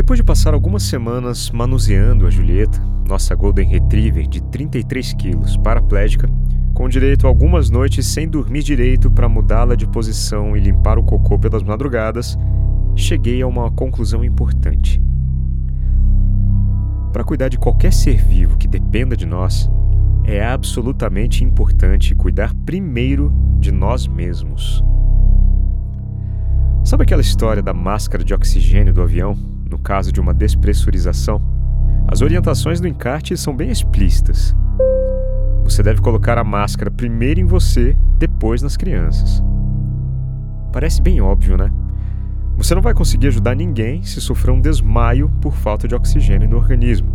Depois de passar algumas semanas manuseando a Julieta, nossa Golden Retriever de 33 quilos, paraplégica, com direito a algumas noites sem dormir direito para mudá-la de posição e limpar o cocô pelas madrugadas, cheguei a uma conclusão importante. Para cuidar de qualquer ser vivo que dependa de nós, é absolutamente importante cuidar primeiro de nós mesmos. Sabe aquela história da máscara de oxigênio do avião, no caso de uma despressurização? As orientações do encarte são bem explícitas. Você deve colocar a máscara primeiro em você, depois nas crianças. Parece bem óbvio, né? Você não vai conseguir ajudar ninguém se sofrer um desmaio por falta de oxigênio no organismo.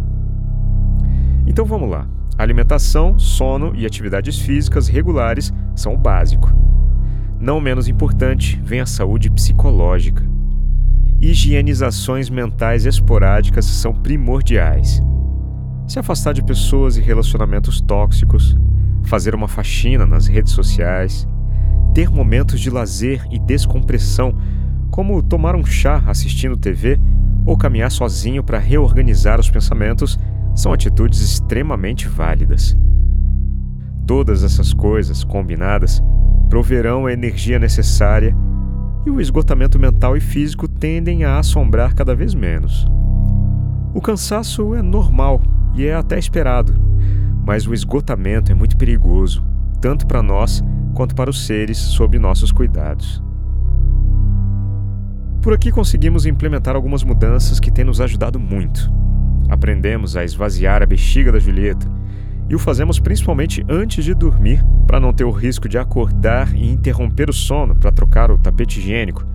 Então vamos lá. Alimentação, sono e atividades físicas regulares são o básico. Não menos importante, vem a saúde psicológica. Higienizações mentais esporádicas são primordiais. Se afastar de pessoas e relacionamentos tóxicos, fazer uma faxina nas redes sociais, ter momentos de lazer e descompressão, como tomar um chá assistindo TV ou caminhar sozinho para reorganizar os pensamentos, são atitudes extremamente válidas. Todas essas coisas combinadas proverão a energia necessária e o esgotamento mental e físico tendem a assombrar cada vez menos. O cansaço é normal e é até esperado, mas o esgotamento é muito perigoso, tanto para nós quanto para os seres sob nossos cuidados. Por aqui conseguimos implementar algumas mudanças que têm nos ajudado muito. Aprendemos a esvaziar a bexiga da Julieta e o fazemos principalmente antes de dormir, para não ter o risco de acordar e interromper o sono para trocar o tapete higiênico,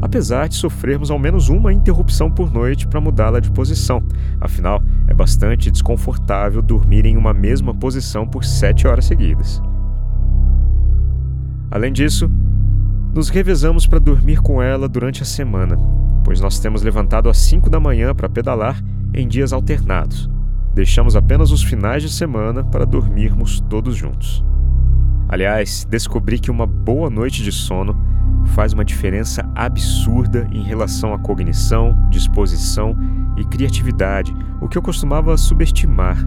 apesar de sofrermos ao menos uma interrupção por noite para mudá-la de posição. Afinal, é bastante desconfortável dormir em uma mesma posição por sete horas seguidas. Além disso, nos revezamos para dormir com ela durante a semana, pois nós temos levantado às 5 da manhã para pedalar em dias alternados deixamos apenas os finais de semana para dormirmos todos juntos. Aliás, descobri que uma boa noite de sono faz uma diferença absurda em relação à cognição, disposição e criatividade, o que eu costumava subestimar.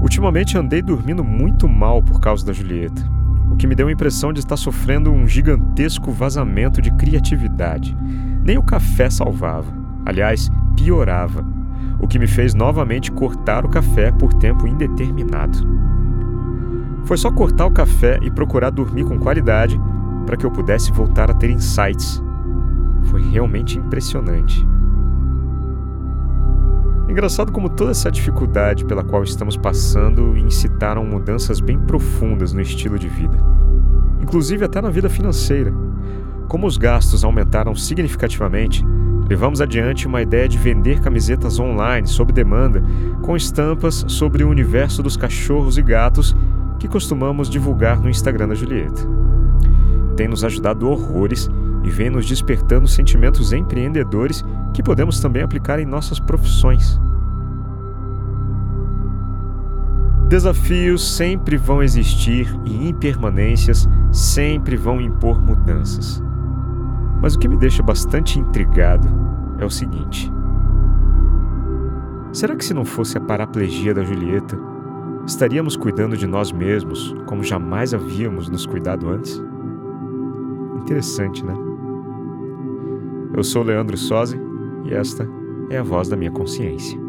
Ultimamente andei dormindo muito mal por causa da Julieta, o que me deu a impressão de estar sofrendo um gigantesco vazamento de criatividade. Nem o café salvava, aliás, piorava o que me fez novamente cortar o café por tempo indeterminado. Foi só cortar o café e procurar dormir com qualidade para que eu pudesse voltar a ter insights. Foi realmente impressionante. Engraçado como toda essa dificuldade pela qual estamos passando incitaram mudanças bem profundas no estilo de vida, inclusive até na vida financeira. Como os gastos aumentaram significativamente, Levamos adiante uma ideia de vender camisetas online sob demanda com estampas sobre o universo dos cachorros e gatos que costumamos divulgar no Instagram da Julieta. Tem nos ajudado horrores e vem nos despertando sentimentos empreendedores que podemos também aplicar em nossas profissões. Desafios sempre vão existir e impermanências sempre vão impor mudanças. Mas o que me deixa bastante intrigado é o seguinte: será que se não fosse a paraplegia da Julieta, estaríamos cuidando de nós mesmos como jamais havíamos nos cuidado antes? Interessante, né? Eu sou Leandro Sozzi e esta é a voz da minha consciência.